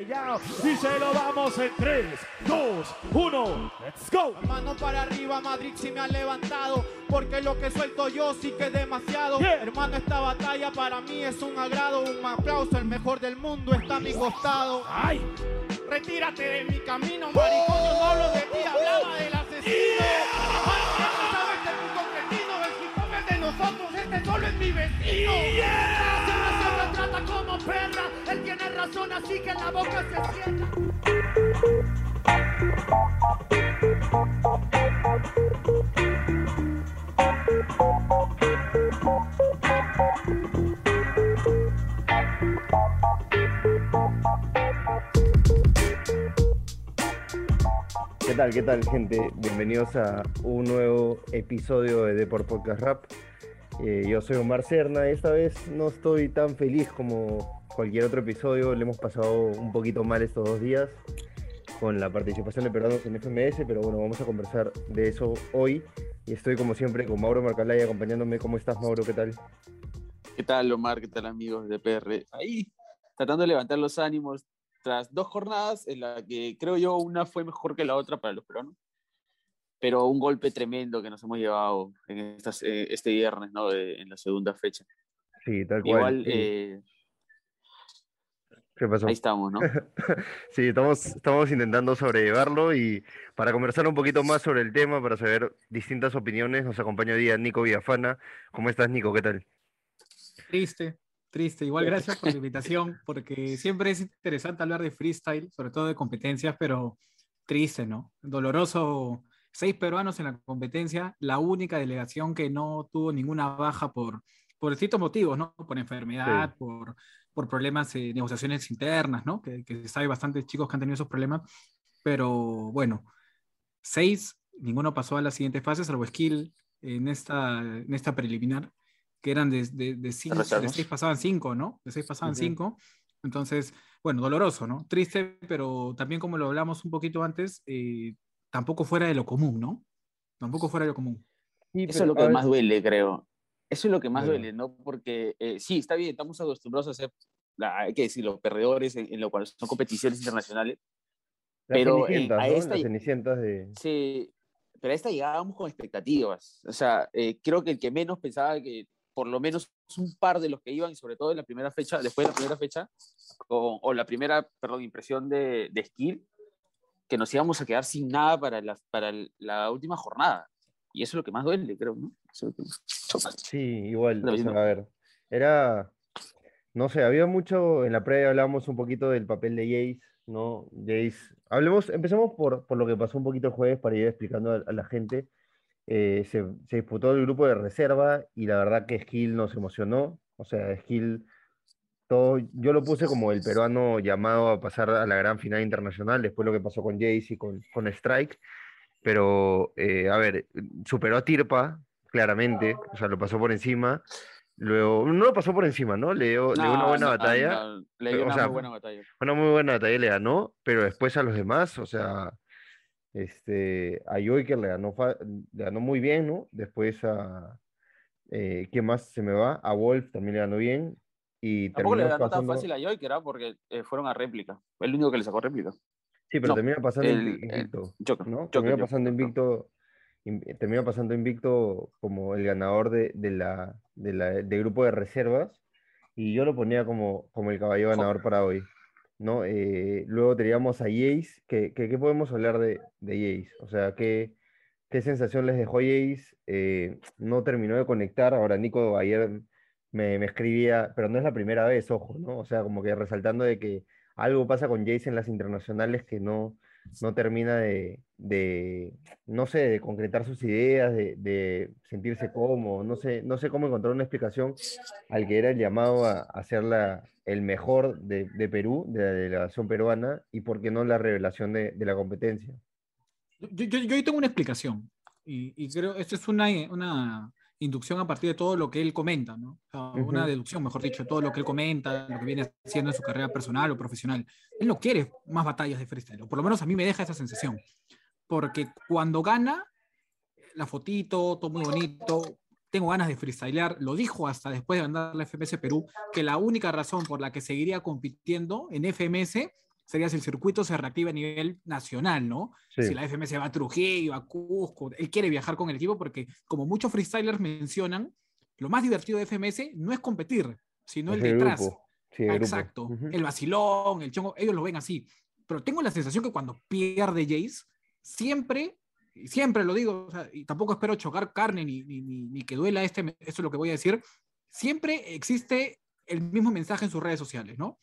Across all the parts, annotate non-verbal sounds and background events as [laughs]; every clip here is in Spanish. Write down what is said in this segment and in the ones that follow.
Y se lo damos en 3, 2, 1. Let's go. Mano para arriba, Madrid sí me ha levantado. Porque lo que suelto yo sí que es demasiado. Hermano, esta batalla para mí es un agrado. Un aplauso, el mejor del mundo está a mi costado. ¡Ay! Retírate de mi camino, maricón. Yo no hablo de ti, hablaba del asesino. Yeah. sabes que tu concretino, el es de nosotros, este solo es mi vecino. Yeah. Como perra. Él tiene razón, así que la boca se cierra. ¿Qué tal, qué tal, gente? Bienvenidos a un nuevo episodio de Deport Podcast Rap. Eh, yo soy Omar Cerna esta vez no estoy tan feliz como cualquier otro episodio. Le hemos pasado un poquito mal estos dos días con la participación de peruanos en FMS, pero bueno, vamos a conversar de eso hoy. Y estoy como siempre con Mauro Marcalay acompañándome. ¿Cómo estás, Mauro? ¿Qué tal? ¿Qué tal, Omar? ¿Qué tal, amigos de PR? Ahí, tratando de levantar los ánimos tras dos jornadas en las que creo yo una fue mejor que la otra para los peruanos, pero un golpe tremendo que nos hemos llevado en estas, eh, este viernes, ¿no? De, en la segunda fecha. Sí, tal cual. Igual, sí. eh, ¿Qué pasó? ahí estamos, ¿no? [laughs] sí, estamos, estamos intentando sobrellevarlo y para conversar un poquito más sobre el tema, para saber distintas opiniones, nos acompaña hoy día Nico Villafana. ¿Cómo estás, Nico? ¿Qué tal? Triste, triste. Igual gracias por la [laughs] invitación, porque siempre es interesante hablar de freestyle, sobre todo de competencias, pero triste, ¿no? Doloroso. Seis peruanos en la competencia, la única delegación que no tuvo ninguna baja por, por distintos motivos, ¿no? Por enfermedad, Sí. por, por problemas, eh, negociaciones internas, ¿no? Que, que se sabe bastantes chicos que han tenido esos problemas, pero bueno, seis, ninguno pasó a la siguiente fase, salvo Skill en esta, en esta preliminar, que eran de, de, de, cinco, de seis pasaban cinco, ¿no? De seis pasaban cinco. Entonces, bueno, doloroso, ¿no? Triste, pero también como lo hablamos un poquito antes, eh, tampoco fuera de lo común, ¿no? Tampoco fuera de lo común. Sí, Eso es lo que ver, más duele, creo. Eso es lo que más Claro. duele, ¿no? Porque eh, sí, está bien, estamos acostumbrados a ser, la- hay que decir, los perdedores en, en lo cual son competiciones internacionales, las pero, eh, cenicientas, a ¿no? esta- Las de... Sí, pero a esta llegábamos con expectativas. O sea, eh, creo que el que menos pensaba que por lo menos un par de los que iban, y sobre todo en la primera fecha, después de la primera fecha, o, o la primera, perdón, impresión de, de Skill, que nos íbamos a quedar sin nada para la, para la última jornada. Y eso es lo que más duele, creo, ¿no? Eso es lo que más. Sí, [laughs] igual, o sea, a ver, era, no sé, había mucho, en la previa hablábamos un poquito del papel de Jace, ¿no? Jace, hablemos, empecemos por, por lo que pasó un poquito el jueves para ir explicando a, a la gente. Eh, se, se disputó el grupo de reserva y la verdad que Skill nos emocionó, o sea, Skill, todo, yo lo puse como el [laughs] peruano llamado a pasar a la gran final internacional, después lo que pasó con Jace y con, con Strike, pero, eh, a ver, superó a Tirpa, claramente, o sea, lo pasó por encima. Luego, no lo pasó por encima, ¿no? Le dio, le dio una buena no, batalla, no, le dio o una sea, muy buena batalla. una muy buena batalla le ganó, pero después a los demás, o sea, este, a Joiker le ganó, le ganó muy bien, ¿no? Después a, eh, ¿quién más se me va? A Wolf también le ganó bien y Tampoco le ganó tan pasando, fácil a que era porque eh, fueron a réplica. El único que le sacó réplica. sí, pero no, termina pasando el- invi- el- invicto, Joker, ¿no? Joker, Termina Joker, pasando Joker. invicto, in- termina pasando invicto como el ganador de, de la, de la, del grupo de reservas y yo lo ponía como, como el caballo ganador para hoy, ¿no? Eh, luego teníamos a Jace, que, que- ¿qué podemos hablar de, de Jace? O sea, ¿qué, qué sensación les dejó Jace? Eh, no terminó de conectar, ahora Nico ayer me, me escribía, pero no es la primera vez, ojo, ¿no? O sea, como que resaltando de que algo pasa con Jace en las internacionales que no, no termina de, de, no sé, de concretar sus ideas, de, de sentirse cómodo, no sé, no sé cómo encontrar una explicación al que era el llamado a, a ser la, el mejor de, de Perú, de la delegación peruana, y por qué no la revelación de, la competencia. Yo, yo, yo tengo una explicación y, y creo esto es una, una inducción a partir de todo lo que él comenta, ¿no? O sea, Una Ujú. deducción, mejor dicho, de todo lo que él comenta, lo que viene haciendo en su carrera personal o profesional. Él no quiere más batallas de freestyle, o por lo menos a mí me deja esa sensación. Porque cuando gana, la fotito, todo muy bonito, tengo ganas de freestylear, lo dijo hasta después de ganar la FMS Perú, que la única razón por la que seguiría compitiendo en FMS sería si el circuito se reactiva a nivel nacional, ¿no? Sí. Si la FMS va a Trujillo, a Cusco, él quiere viajar con el equipo porque, como muchos freestylers mencionan, lo más divertido de FMS no es competir, sino el Es el detrás. Sí, el. Exacto. El vacilón, el chongo, ellos lo ven así. Pero tengo la sensación que cuando pierde Jace, siempre, siempre lo digo, o sea, y tampoco espero chocar carne ni, ni, ni- que duela este, esto es lo que voy a decir, siempre existe el mismo mensaje en sus redes sociales, ¿no?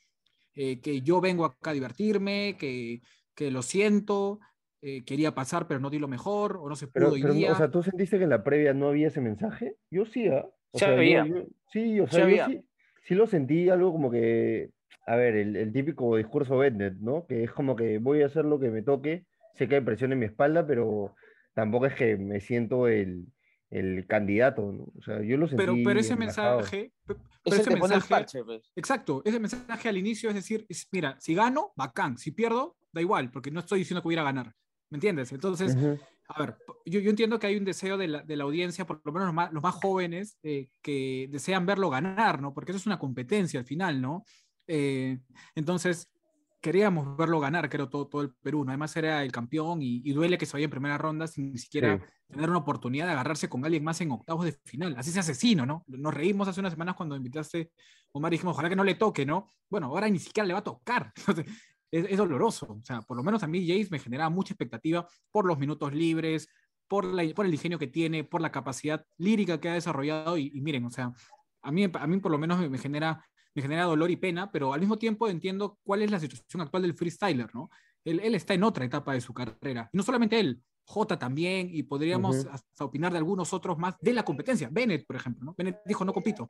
Eh, que yo vengo acá a divertirme, que, que lo siento, eh, quería pasar pero no di lo mejor, o no se pudo Pero, hoy pero, día. o sea, ¿tú sentiste que en la previa no había ese mensaje? Yo sí, ¿ah? O Se sea, yo- veía. yo- sí, o Se sea, yo sí lo sentí algo como que, a ver, el, el típico discurso Bennett, ¿no? Que es como que voy a hacer lo que me toque, sé que hay presión en mi espalda, pero tampoco es que me siento el, el candidato, ¿no? O sea, yo lo sentí pero, pero ese relajado. mensaje, pe- Es pero el ese mensaje, parche, pues. Exacto, ese mensaje al inicio es decir, es, mira, si gano, bacán, si pierdo, da igual, porque no estoy diciendo que voy a ganar, ¿me entiendes? Entonces, a ver, yo, yo entiendo que hay un deseo de la, de la audiencia, por lo menos los más, los más jóvenes, eh, que desean verlo ganar, ¿no? Porque eso es una competencia al final, ¿no? Eh, entonces, queríamos verlo ganar, creo, todo, todo el Perú, ¿no? Además era el campeón y, y duele que se vaya en primera ronda sin ni siquiera Sí. tener una oportunidad de agarrarse con alguien más en octavos de final. Así se asesino, ¿no? Nos reímos hace unas semanas cuando invitaste a Omar y dijimos, ojalá que no le toque, ¿no? Bueno, ahora ni siquiera le va a tocar. [laughs] Entonces, es, es doloroso. O sea, por lo menos a mí Jace me generaba mucha expectativa por los minutos libres, por, la, por el ingenio que tiene, por la capacidad lírica que ha desarrollado. Y, y miren, o sea, a mí, a mí por lo menos me, me genera, me genera dolor y pena, pero al mismo tiempo entiendo cuál es la situación actual del freestyler, ¿no? Él, él está en otra etapa de su carrera. Y no solamente él, J también, y podríamos Ujú. hasta opinar de algunos otros más de la competencia. Bennett, por ejemplo, ¿no? Bennett dijo, no compito.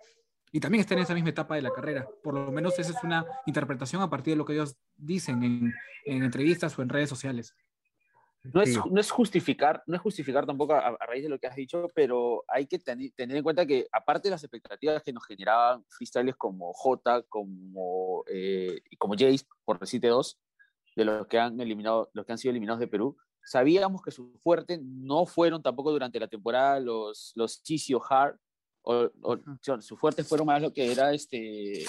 Y también está en esa misma etapa de la carrera. Por lo menos esa es una interpretación a partir de lo que ellos dicen en, en entrevistas o en redes sociales. No es, Sí. no es justificar, no es justificar tampoco a, a raíz de lo que has dicho, pero hay que tener en cuenta que aparte de las expectativas que nos generaban freestyles como J, como, eh, como Jace, por decirte dos, de los que han eliminado, los que han sido eliminados de Perú, sabíamos que su fuerte no fueron tampoco durante la temporada los, los Chisio Hard, o, o- sus fuertes fueron más lo que era este,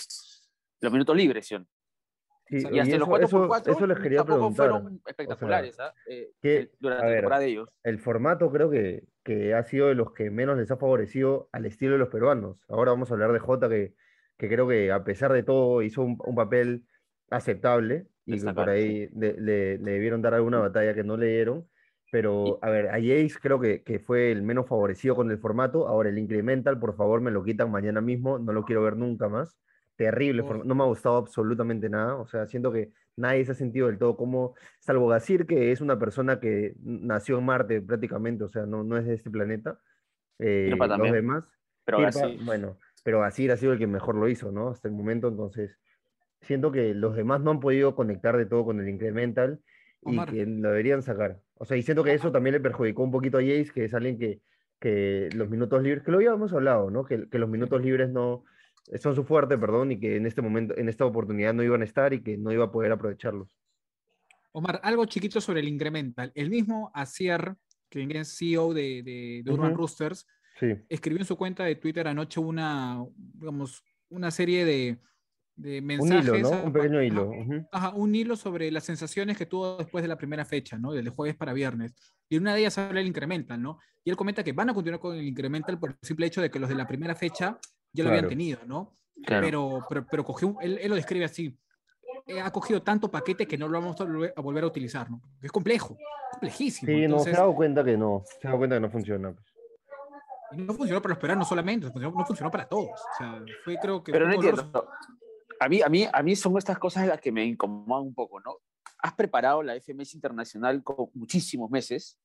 los minutos libres, ¿sí? Sí, y hasta y los eso, 4x4 eso, eso les quería tampoco preguntar. fueron espectaculares ¿ah? Eh, que, durante a la ver, temporada de ellos. el formato creo que, que ha sido de los que menos les ha favorecido al estilo de los peruanos. Ahora vamos a hablar de Jota, que, que creo que a pesar de todo hizo un, un papel aceptable y que por ahí de- le, le debieron dar alguna batalla que no le dieron. Pero, a ver, a Jace creo que, que fue el menos favorecido con el formato. Ahora, el incremental, por favor, me lo quitan mañana mismo. No lo quiero ver nunca más. Terrible, Oh. no me ha gustado absolutamente nada. O sea, siento que nadie se ha sentido del todo como, salvo Gazir, que es una persona que nació en Marte prácticamente, o sea, no, no es de este planeta. Eh, los demás, Pero Kirpa, así, bueno, pero Gazir ha sido el que mejor lo hizo, ¿no? Hasta el momento, entonces, siento que los demás no han podido conectar de todo con el incremental y Omar. que lo deberían sacar. O sea, y siento que eso también le perjudicó un poquito a Jace, que es alguien que, que los minutos libres, que lo habíamos hablado, ¿no? Que, que los minutos libres no son su fuerte, perdón, y que en este momento, en esta oportunidad no iban a estar y que no iba a poder aprovecharlos. Omar, algo chiquito sobre el incremental. El mismo Asier, que es CEO de, de, de Urban Ujú. Roosters, Sí, escribió en su cuenta de Twitter anoche una, digamos, una serie de, de un mensajes. hilo, ¿no? a- Un pequeño ajá, hilo. ujú. Ajá, un hilo sobre las sensaciones que tuvo después de la primera fecha, ¿no? Del jueves para viernes. Y una de ellas habla del incremental, ¿no? Y él comenta que van a continuar con el incremental por el simple hecho de que los de la primera fecha ya lo habían Claro. tenido, ¿no? claro. Pero, pero, pero cogió, él, él lo describe así. eh, Ha cogido tanto paquete que no lo vamos a volver a, utilizar, ¿no? Es complejo, complejísimo. Sí, no, se Entonces, ha dado cuenta que no, se ha dado cuenta que no funciona. pues. no funcionó para los peruanos solamente, funcionó- no funcionó para todos. O sea, fue creo que... Pero no entiendo. A mí, a, mí, a mí son estas cosas las que me incomodan un poco, ¿no? Has preparado la FMS Internacional con muchísimos meses,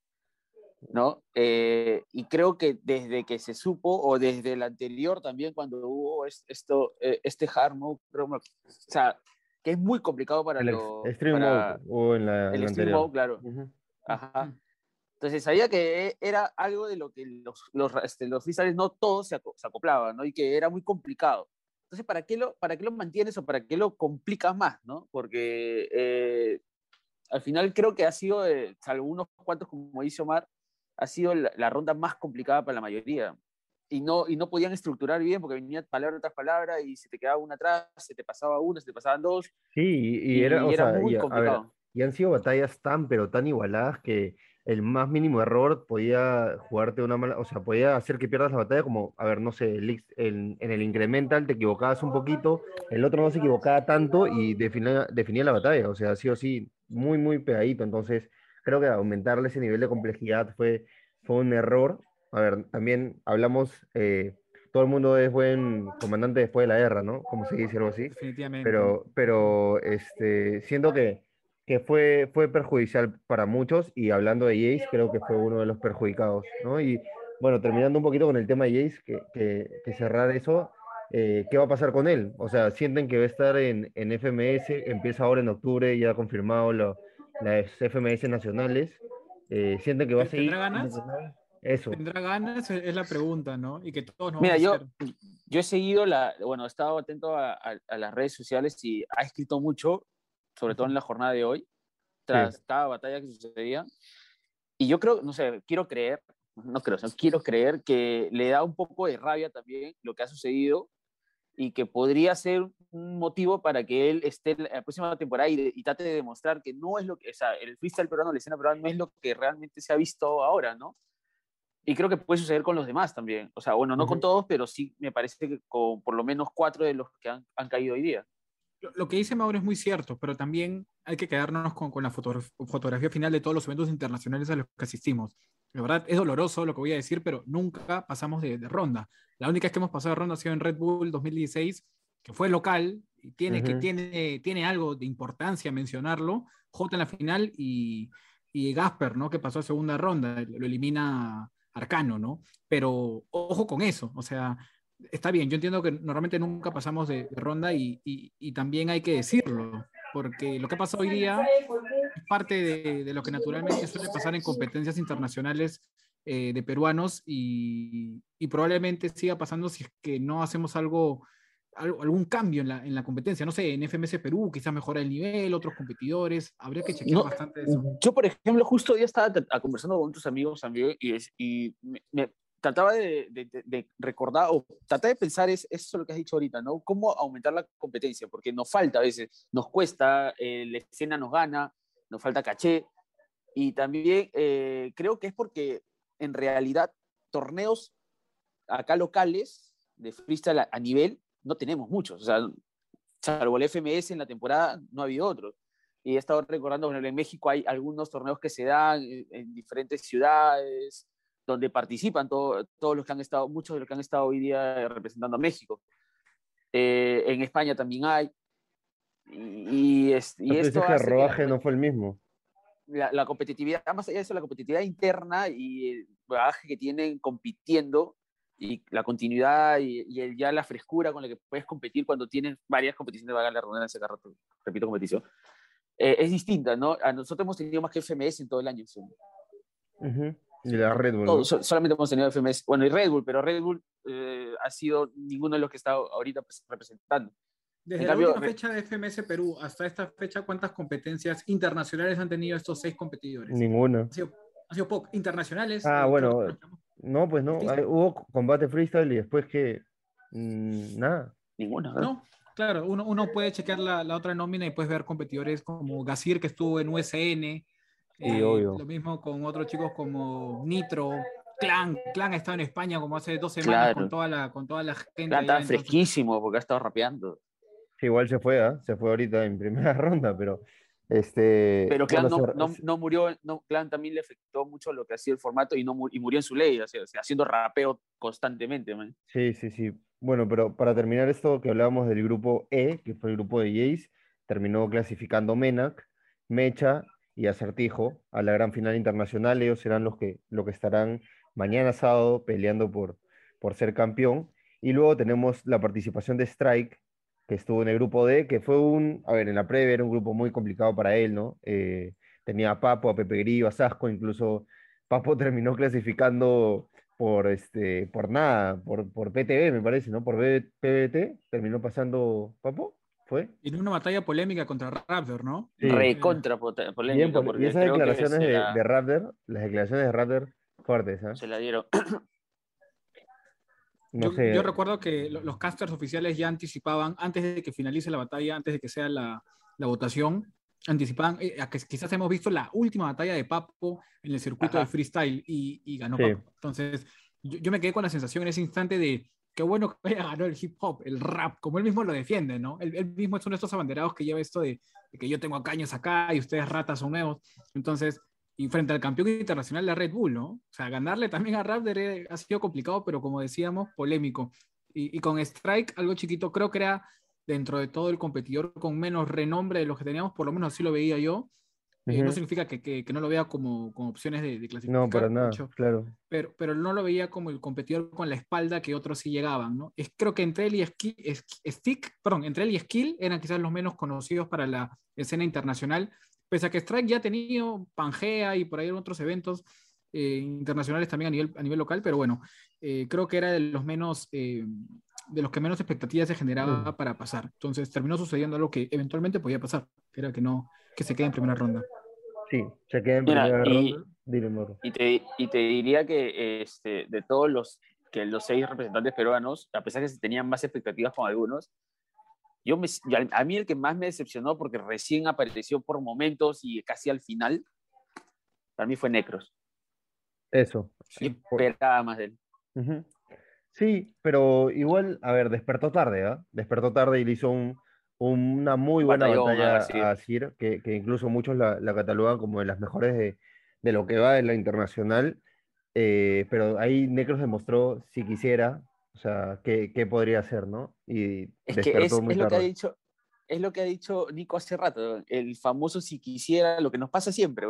¿no? Eh, y creo que desde que se supo, o desde el anterior también, cuando hubo es- esto, eh, este hard mode, creo, o sea, que es muy complicado para El. Extreme para Mode o en la, el anterior. Mode, claro. Ujú. Ajá. Entonces sabía que era algo de lo que los, los, este, los freestyles no todos se, aco- se acoplaban, ¿no? Y que era muy complicado. Entonces, ¿para qué lo, para qué lo mantienes o para qué lo complicas más, ¿no? Porque eh, al final creo que ha sido, eh, salvo unos cuantos, como dice Omar, ha sido la, la ronda más complicada para la mayoría. y no, y no podían estructurar bien porque venía palabra tras palabra y se te quedaba una atrás, se te pasaba una, se te pasaban dos. Sí, y, y era, o era sea, muy y, a ver, complicado. y han sido batallas tan, pero tan igualadas que el más mínimo error podía jugarte una mala, o sea, podía hacer que pierdas la batalla como, a ver, no sé, el el- en el incremental te equivocabas un poquito, el otro no se equivocaba tanto y definía, definía la batalla, o sea, sí o sí, muy, muy pegadito, entonces creo que aumentarle ese nivel de complejidad fue, fue un error. A ver, también hablamos, eh, todo el mundo es buen comandante después de la guerra, ¿no? Como se dice algo así. Definitivamente. Pero, pero este, siento que, que fue, fue perjudicial para muchos y hablando de Jace, creo que fue uno de los perjudicados, ¿no? Y bueno, terminando un poquito con el tema de Jace, que, que, que cerrar eso, eh, ¿qué va a pasar con él? O sea, sienten que va a estar en, en FMS, empieza ahora en octubre, ya ha confirmado lo- las FMS nacionales, eh, sienten que va a seguir. ¿Tendrá ganas? Eso. ¿Tendrá ganas? Es la pregunta, ¿no? Y que todos nos Mira, vamos a yo, hacer. yo he seguido la, bueno, he estado atento a, a- a las redes sociales y ha escrito mucho, sobre todo en la jornada de hoy, tras cada batalla que sucedía. Y yo creo, no sé, quiero creer, no creo, sino quiero creer que le da un poco de rabia también lo que ha sucedido y que podría ser un motivo para que él esté en la próxima temporada y, y trate de demostrar que no es lo que, o sea, el freestyle peruano, la escena peruana no es lo que realmente se ha visto ahora, ¿no? Y creo que puede suceder con los demás también. O sea, bueno, no con Ujú. todos, pero sí me parece que con por lo menos cuatro de los que han, han caído hoy día. Lo, lo que dice Mauro es muy cierto, pero también hay que quedarnos con, con la foto- fotografía final de todos los eventos internacionales a los que asistimos. La verdad, es doloroso lo que voy a decir, pero nunca pasamos de, de ronda. La única vez que hemos pasado de ronda ha sido en Red Bull 2016, que fue local, y tiene, que, tiene, tiene algo de importancia mencionarlo. J en la final y, y Gasper, ¿no? Que pasó a segunda ronda, lo elimina Arcano, ¿no? Pero ojo con eso, o sea, está bien, yo entiendo que normalmente nunca pasamos de, de ronda y, y- y también hay que decirlo, porque lo que pasa hoy día parte de, de lo que naturalmente suele pasar en competencias internacionales eh, de peruanos y, y probablemente siga pasando si es que no hacemos algo, algo- algún cambio en la, en la competencia. No sé, en FMS Perú quizás mejora el nivel, otros competidores, habría que chequear No, bastante eso. Yo, por ejemplo, justo hoy estaba conversando con otros amigos también y, y me, me trataba de, de- de- recordar o trataba de pensar es, eso lo que has dicho ahorita, ¿no? Cómo aumentar la competencia, porque nos falta a veces, nos cuesta, eh, la escena nos gana, nos falta caché y también eh, creo que es porque en realidad torneos acá locales de freestyle a, nivel no tenemos muchos, o sea, salvo el FMS en la temporada no ha habido otros. Y he estado recordando, ejemplo, en México hay algunos torneos que se dan en diferentes ciudades, donde participan todo- todos los que han estado, muchos de los que han estado hoy día representando a México. Eh, en España también hay. Y, y, es- y esto el que rodaje no fue el mismo. la, la competitividad, más allá de eso, la competitividad interna y el bagaje que tienen compitiendo y la continuidad y, y el- ya la frescura con la que puedes competir cuando tienes varias competiciones, valga la redundancia, repito, competición, eh, es distinta, ¿no? A nosotros hemos tenido más que FMS en todo el año. sí. Ujú. Y la Red Bull. Todo, so- solamente hemos tenido FMS, bueno, y Red Bull, pero Red Bull eh, ha sido ninguno de los que está ahorita pues, representando. Desde En la cambio, última fecha de FMS Perú hasta esta fecha, ¿cuántas competencias internacionales han tenido estos seis competidores? Ninguna. Han sido, han sido poco. Internacionales. Ah, eh, bueno, No, pues no. Hay- hubo combate freestyle y después que. mm, nada. Ninguna, ¿no? No, claro, uno, uno puede chequear la, la otra nómina y puedes ver competidores como Gasir, que estuvo en USN. eh, obvio. Lo mismo con otros chicos como Nitro. Clan, Clan ha estado en España como hace dos semanas Claro. con, toda la, con toda la gente. Allá, estaba fresquísimo porque ha estado rapeando. Sí, igual se fue, ¿ah? Se fue ahorita en primera [laughs] ronda, pero. Este, Pero Clan no, se- no, no murió, no, Clan también le afectó mucho lo que hacía el formato y, no, y murió en su ley, o sea, haciendo rapeo constantemente, man. Sí, sí, sí. Bueno, pero para terminar esto que hablábamos del grupo E, que fue el grupo de Jace, terminó clasificando Menac, Mecha y Acertijo a la gran final internacional. Ellos serán los que, los que estarán mañana sábado peleando por, por ser campeón. Y luego tenemos la participación de Strike, que estuvo en el grupo D, que fue un, a ver, en la previa era un grupo muy complicado para él, ¿no? Eh, tenía a Papo, a Pepe Grillo, a Sasco, incluso Papo [laughs] terminó clasificando por, este, por nada, por, por PTV, me parece, ¿no? Por PBT, terminó pasando Papo, ¿fue? Y en una batalla polémica contra Raptor, ¿no? Sí. Recontra polémica. Bien, y esas declaraciones de, la- de Raptor, las declaraciones de Raptor fuertes, ¿ah? se la dieron. Yo, yo, recuerdo que los casters oficiales ya anticipaban, antes de que finalice la batalla, antes de que sea la, la votación, anticipaban, eh, que quizás hemos visto la última batalla de Papo en el circuito de freestyle y, y ganó Papo. Entonces, yo, yo, me quedé con la sensación en ese instante de qué bueno que ganó el hip hop, el rap, como él mismo lo defiende, ¿no? Él, mismo es uno de estos abanderados que lleva esto de, que yo tengo caños acá y ustedes ratas son nuevos. Entonces, y frente al campeón internacional de Red Bull, ¿no? O sea, ganarle también a Raptor ha sido complicado, pero como decíamos, polémico. Y, y, con Strike, algo chiquito, creo que era dentro de todo el competidor con menos renombre de los que teníamos, por lo menos así lo veía yo. Eh, no significa que, que, no lo vea como, como opciones de, de, clasificar. No, para nada, claro. Pero, pero no lo veía como el competidor con la espalda que otros sí llegaban, ¿no? Es, creo que entre él y Skill, Stick, perdón, entre él y Skill eran quizás los menos conocidos para la escena internacional, pese a que Strike ya ha tenido Pangea y por ahí en otros eventos eh, internacionales también a nivel, a nivel local, pero bueno, eh, creo que era de los menos de los que menos expectativas se generaba mm. para pasar. Entonces terminó sucediendo algo que eventualmente podía pasar, que era que no, que se quede en primera ronda. Sí, se queda en primera y, ronda. Y te, y te diría que este, de todos los, que los seis representantes peruanos, a pesar de que se tenían más expectativas con algunos, yo me, a mí el que más me decepcionó, porque recién apareció por momentos y casi al final, para mí fue Necros. Eso. Sí, esperaba más de él. Sí, pero igual, a ver, despertó tarde, ¿ah? Despertó tarde y le hizo un, una muy buena batalla a Sir, que, que, incluso muchos la, la, catalogan como de las mejores de, de, lo que va en la internacional. Eh, pero ahí Necros demostró, si quisiera, o sea, qué, qué podría hacer, ¿no? Y es que es, es lo que ha dicho, es lo que ha dicho Nico hace rato, el famoso si quisiera, lo que nos pasa siempre,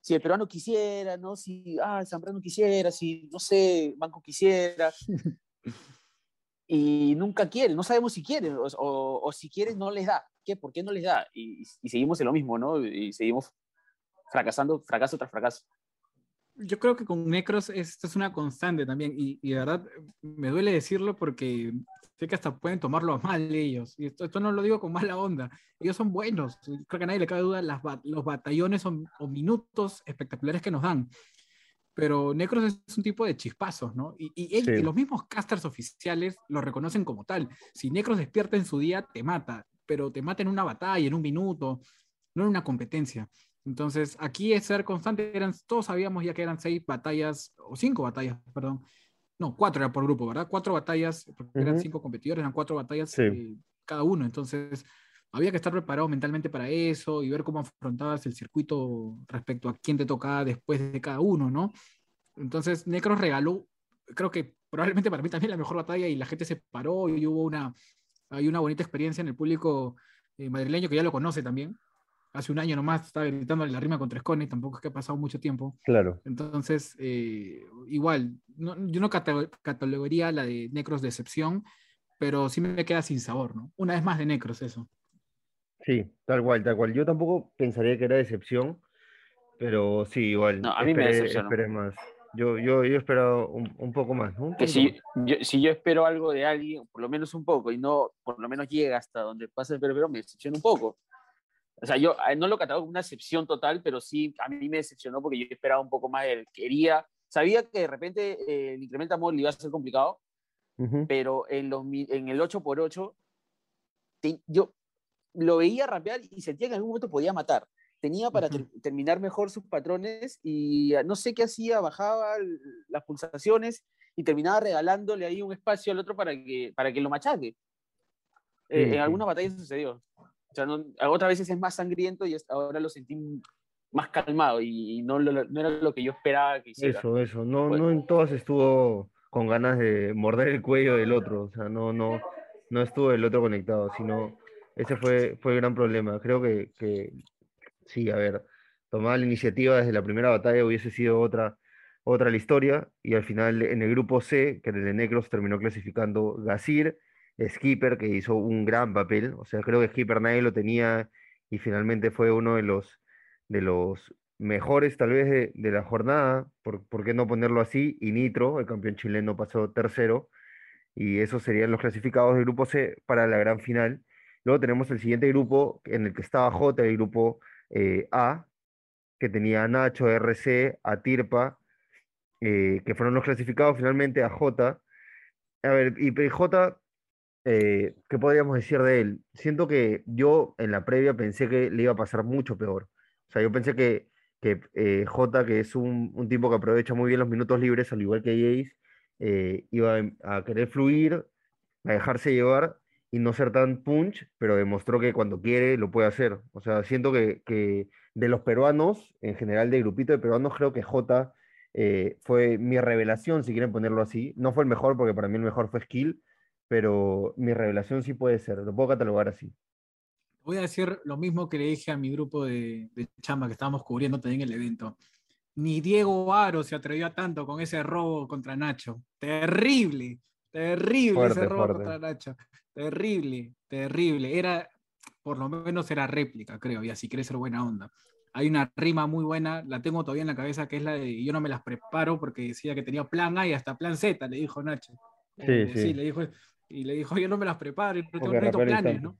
si el peruano quisiera, ¿no? Si, ah, Zambrano quisiera, si, no sé, Banco quisiera. [laughs] y nunca quiere, no sabemos si quieren, o, o, si quieren no les da. ¿Qué? ¿Por qué no les da? Y, y, seguimos en lo mismo, ¿no? Y seguimos fracasando, fracaso tras fracaso. Yo creo que con Necros esto es una constante también, y, y de verdad me duele decirlo porque sé que hasta pueden tomarlo a mal ellos. Y esto, esto no lo digo con mala onda. Ellos son buenos. Creo que a nadie le cabe duda las, los batallones o, minutos espectaculares que nos dan. Pero Necros es un tipo de chispazos, ¿no? Y, y, él, y, los mismos casters oficiales lo reconocen como tal. Si Necros despierta en su día, te mata. Pero te mata en una batalla, en un minuto, no en una competencia. Entonces, aquí es ser constante. Eran, todos sabíamos ya que eran seis batallas, o cinco batallas, perdón, no, cuatro era por grupo, ¿verdad? Cuatro batallas, porque eran cinco competidores, eran cuatro batallas eh, cada uno. Entonces, había que estar preparado mentalmente para eso y ver cómo afrontabas el circuito respecto a quién te tocaba después de cada uno, ¿no? Entonces, Necros regaló, creo que probablemente para mí también la mejor batalla y la gente se paró y hubo una, hay una bonita experiencia en el público eh, madrileño que ya lo conoce también, hace un año nomás estaba gritando la rima con Trescone, tampoco es que ha pasado mucho tiempo. Claro. Entonces, eh, igual, yo no catalogaría la de Necros de excepción, pero sí me queda sin sabor, ¿no? Una vez más de Necros, eso. Sí, tal cual, tal cual. Yo tampoco pensaría que era de excepción, pero sí, igual. No, a mí me decepcionó. más. Yo, yo, yo he esperado un, un poco más. ¿no? que si yo, si yo espero algo de alguien, por lo menos un poco, y no, por lo menos llega hasta donde pasa el pero me decepciona un poco. O sea, yo eh, no lo catalogo como una excepción total, pero sí a mí me decepcionó porque yo esperaba un poco más de él. Quería, sabía que de repente eh, el incremento amor le iba a ser complicado, pero en, los, en el 8x8 yo lo veía rapear y sentía que en algún momento podía matar. Tenía para terminar mejor sus patrones y ah, no sé qué hacía, bajaba las pulsaciones y terminaba regalándole ahí un espacio al otro para que, para que lo machaque. Eh, en alguna batalla sucedió. O sea, no, otras veces es más sangriento y ahora lo sentí más calmado y no, no, era lo que yo esperaba que hiciera. Eso, eso. No, no en todas estuvo con ganas de morder el cuello del otro. O sea, no, no, no estuvo el otro conectado, sino ese fue, fue el gran problema. Creo que, que sí, a ver, tomar la iniciativa desde la primera batalla hubiese sido otra, otra la historia y al final en el grupo C, que el de Necros terminó clasificando Gasir Skipper, que hizo un gran papel. O sea, creo que Skipper nadie lo tenía y finalmente fue uno de los, de los mejores tal vez de, la jornada, por, por, qué no ponerlo así? Y Nitro, el campeón chileno, pasó tercero. Y esos serían los clasificados del grupo C para la gran final. Luego tenemos el siguiente grupo en el que estaba J, el grupo eh, A, que tenía a Nacho, RC, a Tirpa, eh, que fueron los clasificados finalmente a J A ver, y PJ, eh, ¿qué podríamos decir de él? Siento que yo en la previa pensé que le iba a pasar mucho peor. O sea, yo pensé que, que eh, J, que es un, un tipo que aprovecha muy bien los minutos libres, al igual que Jace, eh, iba a, querer fluir, a dejarse llevar y no ser tan punch, pero demostró que cuando quiere lo puede hacer. O sea, siento que, que de los peruanos, en general de grupito de peruanos, creo que J eh, fue mi revelación, si quieren ponerlo así. No fue el mejor, porque para mí el mejor fue Skill, pero mi revelación sí puede ser, lo puedo catalogar así. Voy a decir lo mismo que le dije a mi grupo de, de chamba que estábamos cubriendo también el evento. Ni Diego Aro se atrevió a tanto con ese robo contra Nacho. Terrible, terrible Fuerte, ese robo fuerte. contra Nacho. Terrible, terrible. Era, por lo menos era réplica, creo, y así quiere ser buena onda. Hay una rima muy buena, la tengo todavía en la cabeza, que es la de yo no me las preparo porque decía que tenía plan A y hasta plan Z, le dijo Nacho. Sí, Eh, sí. le dijo, y le dijo, yo no me las preparo, no tengo no planes. ¿no?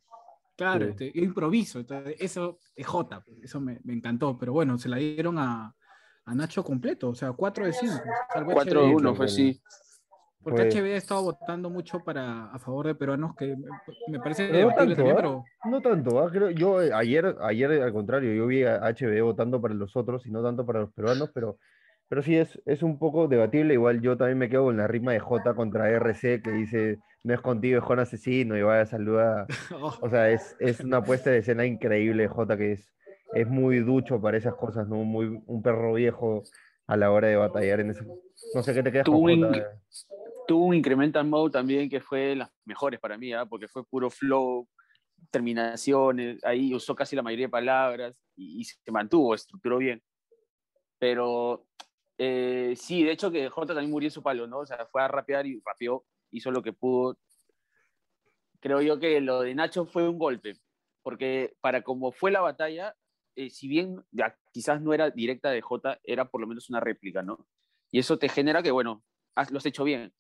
Claro, Sí. este, yo improviso, entonces eso es J, eso me, me encantó, pero bueno, se la dieron a, a Nacho completo, o sea, 4 de 5. 4 de HB, 1 creo fue que- sí. Porque HB ha estado votando mucho para, a favor de peruanos, que me, parece Pero no debatible tanto, también, ¿ah? pero No tanto, ¿ah? Creo, yo eh, ayer, ayer al contrario, yo vi a HB votando para los otros y no tanto para los peruanos, pero, pero sí es, es un poco debatible. Igual yo también me quedo con la rima de J contra RC que dice, no es contigo, es con asesino y vaya saluda. [laughs] oh, O sea, es, es una puesta de escena increíble de J que es, es muy ducho para esas cosas, ¿no? Muy, un perro viejo a la hora de batallar en eso. No sé qué te quedas con Tuvo un J. Tuvo un incremental mode también que fue las mejores para mí, ¿ah? porque fue puro flow, terminaciones, ahí usó casi la mayoría de palabras y, y se mantuvo, estructuró bien. Pero eh, sí, de hecho que J también murió en su palo, ¿no? O sea, fue a rapear y rapeó, hizo lo que pudo. Creo yo que lo de Nacho fue un golpe, porque para como fue la batalla, eh, si bien ya, quizás no era directa de J, era por lo menos una réplica, ¿no? Y eso te genera que, bueno, has- lo has hecho bien,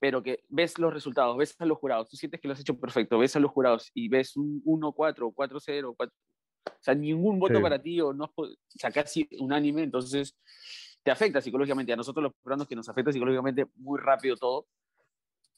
pero que ves los resultados, ves a los jurados, tú sientes que lo has hecho perfecto, ves a los jurados y ves un 1-4, 4-0, 4 o sea, ningún voto Sí. para ti o no, o sea, casi unánime, entonces te afecta psicológicamente. A nosotros los peruanos que nos afecta psicológicamente muy rápido todo,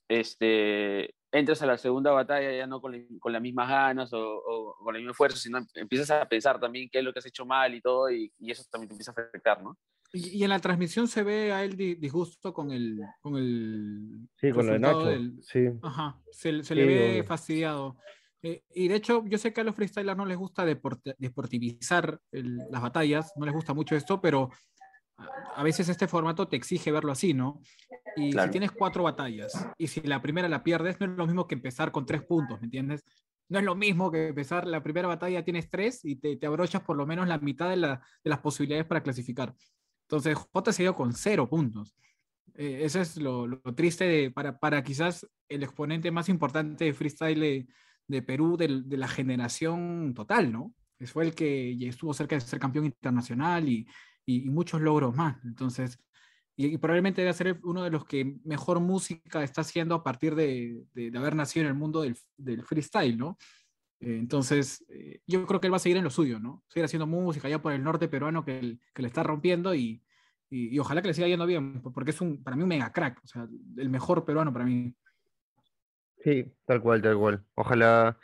este, entras a la segunda batalla ya no con, con las mismas ganas o, o con la misma fuerza, sino empiezas a pensar también qué es lo que has hecho mal y todo, y, y eso también te empieza a afectar, ¿no? Y, y en la transmisión se ve a él di- disgusto con el, con el Sí, con lo de Nacho. del- Sí. Ajá, se, se le Sí, ve obvio. fastidiado. Eh, y de hecho, yo sé que a los freestylers no les gusta deportivizar el- las batallas, no les gusta mucho esto, pero a, veces este formato te exige verlo así, ¿no? Y Claro. si tienes cuatro batallas y si la primera la pierdes, no es lo mismo que empezar con tres puntos, ¿me entiendes? No es lo mismo que empezar la primera batalla, tienes tres y te, te abrochas por lo menos la mitad de, la- de las posibilidades para clasificar. Entonces, J se dio con cero puntos. Eh, eso es lo, lo triste de, para, para quizás el exponente más importante de freestyle de, de Perú del- de, la generación total, ¿no? Que fue el que estuvo cerca de ser campeón internacional y, y- y muchos logros más. Entonces, y, y probablemente debe ser uno de los que mejor música está haciendo a partir de, de- de haber nacido en el mundo del, del freestyle, ¿no? Eh, entonces, eh, yo creo que él va a seguir en lo suyo, ¿no? Seguir haciendo música allá por el norte peruano que, el- que le está rompiendo y, y, y ojalá que le siga yendo bien, porque es un, para mí un mega crack, o sea, el mejor peruano para mí. Sí, tal cual, tal cual. Ojalá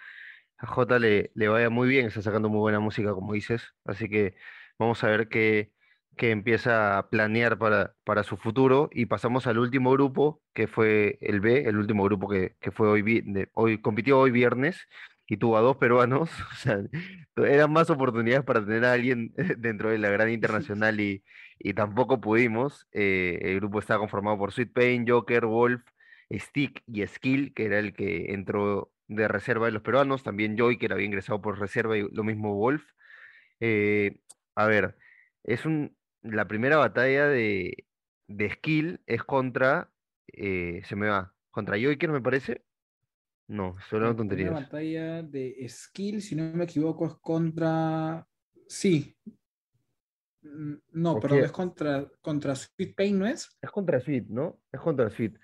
a Jota le, le vaya muy bien, está sacando muy buena música, como dices. Así que vamos a ver qué, qué empieza a planear para, para su futuro. Y pasamos al último grupo, que fue el B, el último grupo que, que fue hoy, hoy, compitió hoy viernes y tuvo a dos peruanos. [laughs] O sea, eran más oportunidades para tener a alguien [laughs] dentro de la gran internacional y, y tampoco pudimos. Eh, el grupo estaba conformado por Sweet Pain, Joker, Wolf. Stick y Skill, que era el que entró de reserva de los peruanos, también Joy, que era ingresado por reserva, y lo mismo Wolf. Eh, a ver, es un, la primera batalla de, de Skill es contra, eh, se me va, contra Joyker, me parece. No, estoy hablando La primera tonterías. batalla de skill, si no me equivoco, es contra. Sí. Mm, No, ¿Por perdón, qué? es contra, contra Sweet Pain, ¿no es? Es contra Sweet, ¿no? Es contra Sweet.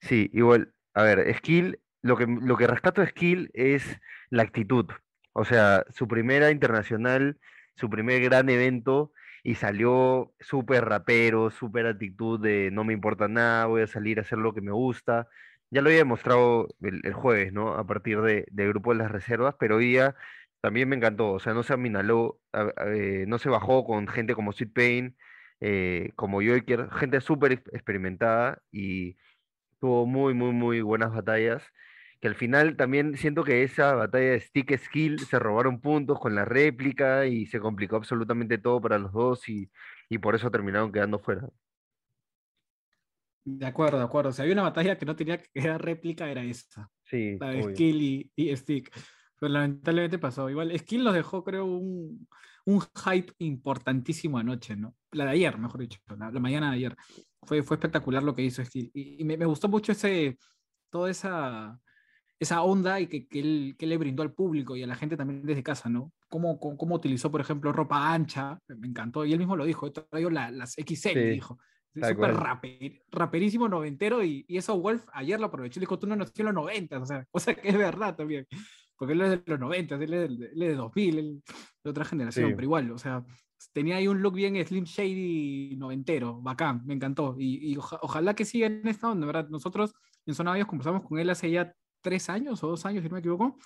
Sí, igual. A ver, Skill, lo que, lo que rescato de Skill es la actitud. O sea, su primera internacional, su primer gran evento, y salió súper rapero, súper actitud de no me importa nada, voy a salir a hacer lo que me gusta. ya lo había demostrado el, jueves, ¿no? A partir de, del grupo de las reservas, pero hoy día también me encantó, o sea, no se aminaló, eh, no se bajó con gente como Sid Payne, eh, como Joker, gente súper experimentada y tuvo muy, muy, muy buenas batallas. Que al final también siento que esa batalla de Stick Skill se robaron puntos con la réplica y se complicó absolutamente todo para los dos y, y por eso terminaron quedando fuera. De acuerdo, de acuerdo. O sea, había una batalla que no tenía que quedar réplica, era esa. Sí. La de Skill y, y Stick. Pero lamentablemente pasó. Igual, Skill nos dejó, creo, un, un hype importantísimo anoche, ¿no? La de ayer, mejor dicho, la, mañana de ayer. Fue, fue espectacular lo que hizo Skill. Y, me, me, gustó mucho ese, toda esa, esa onda y que, que, él, que le brindó al público y a la gente también desde casa, ¿no? Cómo, cómo, utilizó, por ejemplo, ropa ancha, me encantó. Y él mismo lo dijo, he traído las XL, dijo. Súper raper, raperísimo noventero y, y, eso Wolf ayer lo aprovechó y dijo, tú no nació en los 90, o sea, [laughs] cosa que es verdad también porque él es de los 90, él es de, él es de 2000, él de otra generación, pero igual, o sea, tenía ahí un look bien Slim Shady noventero, bacán, me encantó. Y, ojalá que siga en esta onda, ¿verdad? Nosotros en Zona conversamos con él hace ya tres años o dos años, si no me equivoco,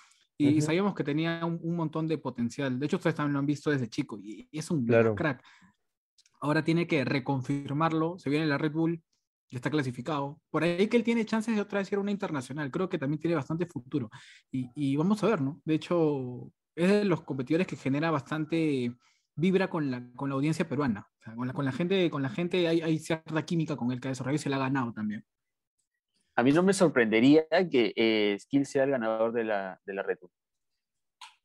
y, sabíamos que tenía un, montón de potencial. De hecho, ustedes también lo han visto desde chico y, es un crack. Ahora tiene que reconfirmarlo, se viene la Red Bull, ya está clasificado. Por ahí que él tiene chances de otra vez ir a una internacional. Creo que también tiene bastante futuro. Y, vamos a ver, ¿no? De hecho, es de los competidores que genera bastante vibra con la, con la audiencia peruana. con, la, con, la, gente, con la gente hay, hay cierta química con él que ha desarrollado y se la ha ganado también. A mí no me sorprendería que eh, Skill sea el ganador de la, de la Red Bull.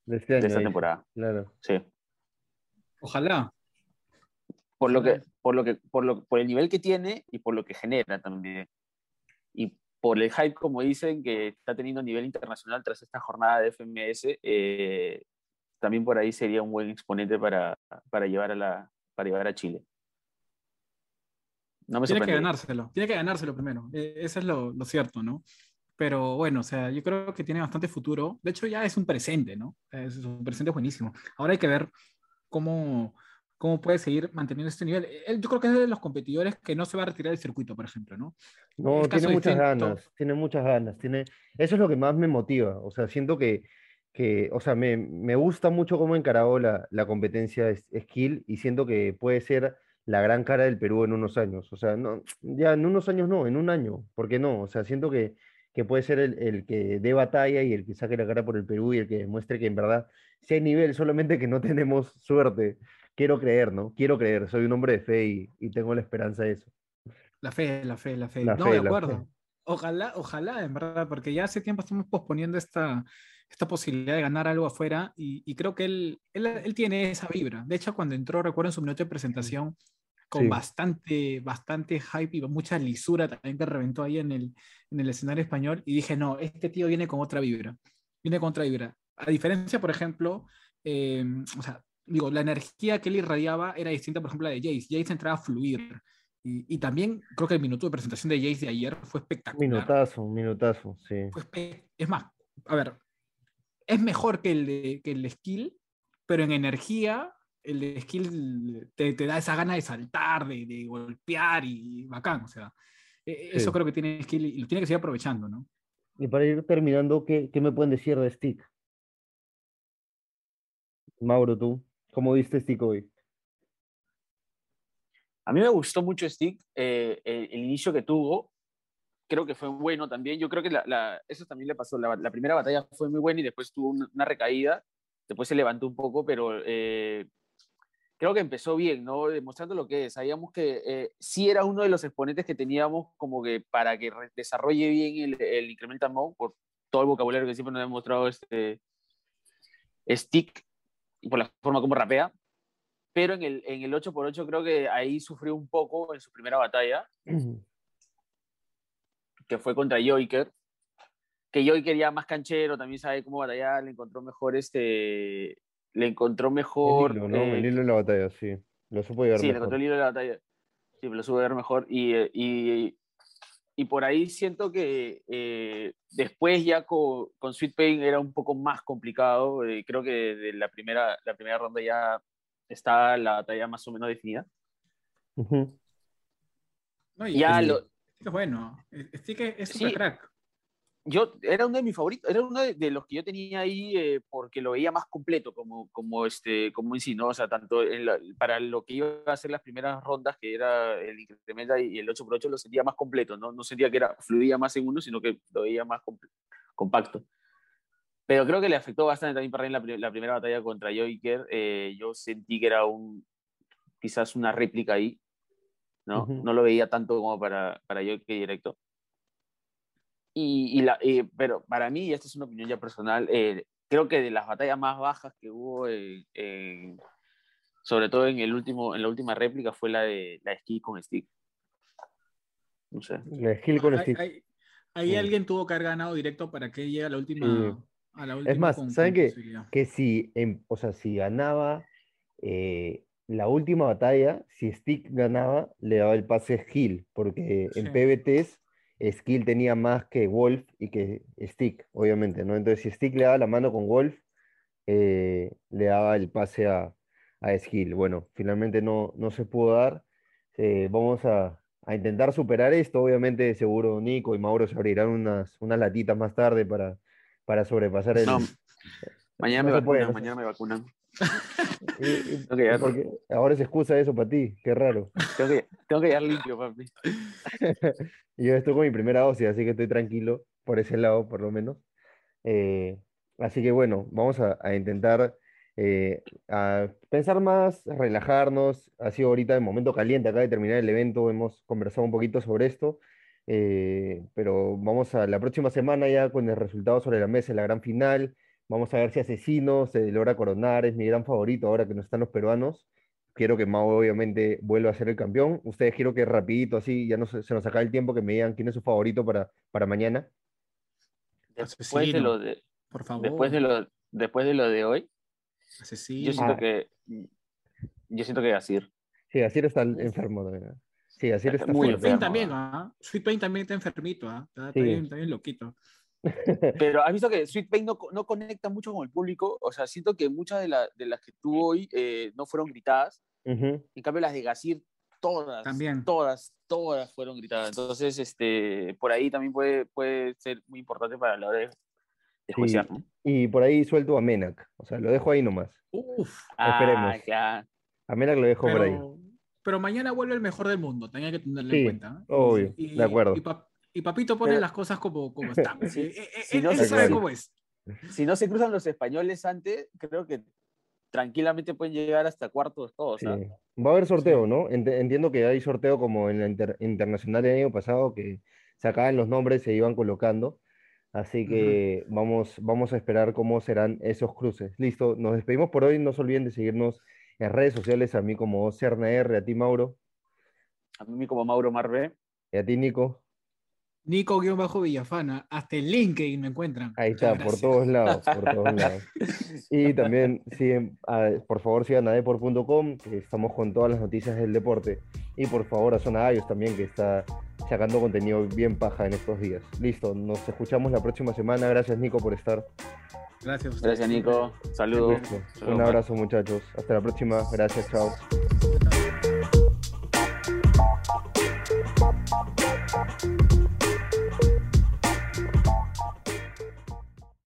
De, este esta temporada. Claro. Sí. Ojalá por lo que, por lo que, por lo, por el nivel que tiene y por lo que genera también. Y por el hype, como dicen, que está teniendo a nivel internacional tras esta jornada de FMS, eh, también por ahí sería un buen exponente para, para, llevar, a la, para llevar a Chile. No me tiene que ganárselo, tiene que ganárselo primero. E, eso es lo, lo, cierto, ¿no? Pero bueno, o sea, yo creo que tiene bastante futuro. De hecho, ya es un presente, ¿no? Es un presente buenísimo. Ahora hay que ver cómo, cómo puede seguir manteniendo este nivel. Él, yo creo que es de los competidores que no se va a retirar del circuito, por ejemplo, ¿no? No, tiene muchas ganas, tiene muchas ganas. Tiene... Eso es lo que más me motiva. O sea, siento que, que o sea, me, me gusta mucho cómo encaró la, la competencia skill y siento que puede ser la gran cara del Perú en unos años. O sea, no, ya en unos años no, en un año, ¿por qué no? O sea, siento que, que puede ser el, el, que dé batalla y el que saque la cara por el Perú y el que demuestre que en verdad si hay nivel, solamente que no tenemos suerte quiero creer, ¿no? Quiero creer, soy un hombre de fe y, tengo la esperanza de eso. La fe, la fe, la fe. no, de acuerdo. Ojalá, ojalá, en verdad, porque ya hace tiempo estamos posponiendo esta, esta posibilidad de ganar algo afuera y, creo que él, él, tiene esa vibra. De hecho, cuando entró, recuerdo en su minuto de presentación, con bastante, bastante hype y mucha lisura también que reventó ahí en el, en el escenario español y dije, no, este tío viene con otra vibra, viene con otra vibra. A diferencia, por ejemplo, eh, o sea, digo, la energía que él irradiaba era distinta, por ejemplo, a la de Jace. Jace entraba a fluir. Y, y, también creo que el minuto de presentación de Jace de ayer fue espectacular. Minutazo, minutazo, sí. es más, a ver, es mejor que el, de, que el skill, pero en energía, el de skill te, te da esa gana de saltar, de, de, golpear y bacán. O sea, e, eso creo que tiene skill y lo tiene que seguir aprovechando, ¿no? Y para ir terminando, ¿qué, qué me pueden decir de Stick? Mauro, tú. ¿Cómo viste Stick hoy? A mí me gustó mucho Stick, eh, el, inicio que tuvo, creo que fue bueno también. Yo creo que la, eso también le pasó. La, primera batalla fue muy buena y después tuvo una, recaída. Después se levantó un poco, pero eh, creo que empezó bien, ¿no? Demostrando lo que es. Sabíamos que eh, sí era uno de los exponentes que teníamos como que para que desarrolle bien el, el incremental mode, por todo el vocabulario que siempre nos ha demostrado este Stick por la forma como rapea. Pero en el, en el 8x8 creo que ahí sufrió un poco en su primera batalla, [clears throat] que fue contra Joiker. Que Joiker ya más canchero, también sabe cómo batallar, le encontró mejor este. Le encontró mejor. El hilo, ¿no? el eh, hilo en la batalla, sí. Lo supo Sí, le encontró el hilo en la batalla. Sí, lo supo ver mejor. Y, y, y por ahí siento que eh, después ya con, con, Sweet Pain era un poco más complicado. Eh, creo que de la primera, la primera ronda ya está la batalla más o menos definida. no, y ya lo... Es bueno, Stick es super crack. yo era uno de mis favoritos, era uno de, los que yo tenía ahí eh, porque lo veía más completo como, como, este, como en sí, ¿no? O sea, tanto para lo que iba a ser las primeras rondas, que era el incrementa y el 8x8, lo sentía más completo, ¿no? No sentía que era, fluía más en uno, sino que lo veía más compacto. Pero creo que le afectó bastante también para la, la primera batalla contra Joiker. Eh, yo sentí que era un, quizás una réplica ahí, ¿no? No lo veía tanto como para, para Joiker directo. Y, la, eh, pero para mí, y esta es una opinión ya personal, eh, creo que de las batallas más bajas que hubo, sobre todo en, el último, en la última réplica, fue la de la skill con stick. No sé. La skill con stick. Ahí, alguien tuvo que haber ganado directo para que llegue a la última. A la última es más, ¿saben qué? Que si, o sea, si ganaba eh, la última batalla, si Stick ganaba, le daba el pase a Skill, porque en PBTs Skill tenía más que Wolf y que Stick, obviamente, ¿no? Entonces, si Stick le daba la mano con Wolf, eh, le daba el pase a, a Skill. Bueno, finalmente no, no se pudo dar. Eh, vamos a, a, intentar superar esto. Obviamente, seguro Nico y Mauro se abrirán unas, unas latitas más tarde para, para sobrepasar el. mañana, me vacunan, mañana me vacunan, [laughs] porque ahora es excusa eso para ti, qué raro. [laughs] Tengo que, tengo que limpio, papi. [laughs] Yo estoy con mi primera dosis, así que estoy tranquilo por ese lado, por lo menos. Eh, así que bueno, vamos a, intentar eh, a pensar más, relajarnos. Ha sido ahorita el momento caliente acá de terminar el evento, hemos conversado un poquito sobre esto. Eh, pero vamos a la próxima semana ya con el resultado sobre la mesa, la gran final. Vamos a ver si Asesino se logra coronar, es mi gran favorito ahora que no están los peruanos. Quiero que Mao obviamente vuelva a ser el campeón. Ustedes quiero que rapidito, así, ya no se, nos acabe el tiempo, que me digan quién es su favorito para, para mañana. Después de lo de, por favor. Después de lo, después de lo de hoy, Asesino. yo siento que yo siento que Asir. Sí, Asir está enfermo también. Sí, así está muy Sweet también, ¿ah? Sweet Pain también está enfermito, ¿ah? Está, bien, loquito. [laughs] Pero has visto que Sweet Pain no, no, conecta mucho con el público. O sea, siento que muchas de, de las que tuvo hoy eh, no fueron gritadas. En cambio, las de Gasir, todas, también. todas, todas fueron gritadas. Entonces, este, por ahí también puede, puede ser muy importante para la hora de, de Y por ahí suelto a Menac. O sea, lo dejo ahí nomás. Uf. Esperemos. Ah, A Menac lo dejo por ahí pero mañana vuelve el mejor del mundo, tenía que tenerlo en cuenta. Obvio, de acuerdo. Y, Papito pone las cosas como, como [laughs] están. si eh, eh, no se sabe cómo es. Si no se cruzan los españoles antes, creo que tranquilamente pueden llegar hasta cuartos todos. Va a haber sorteo, ¿no? Entiendo que hay sorteo como en la internacional del año pasado, que sacaban los nombres y se iban colocando. Así que vamos, vamos a esperar cómo serán esos cruces. Listo, nos despedimos por hoy. No se olviden de seguirnos en redes sociales, a mí como CernaR, a ti Mauro. A mí como Mauro Marvé. Y a ti Nico. Nico-Villafana, hasta en LinkedIn me encuentran. Ahí está, por todos lados, por todos [laughs] lados. Y también siguen, por favor sigan a deport.com, que estamos con todas las noticias del deporte. Y por favor a Zona Ayos también, que está sacando contenido bien paja en estos días. Listo, nos escuchamos la próxima semana. Gracias Nico por estar. Gracias. Gracias, Nico. Saludos. Un abrazo, muchachos. Hasta la próxima. Gracias, chao.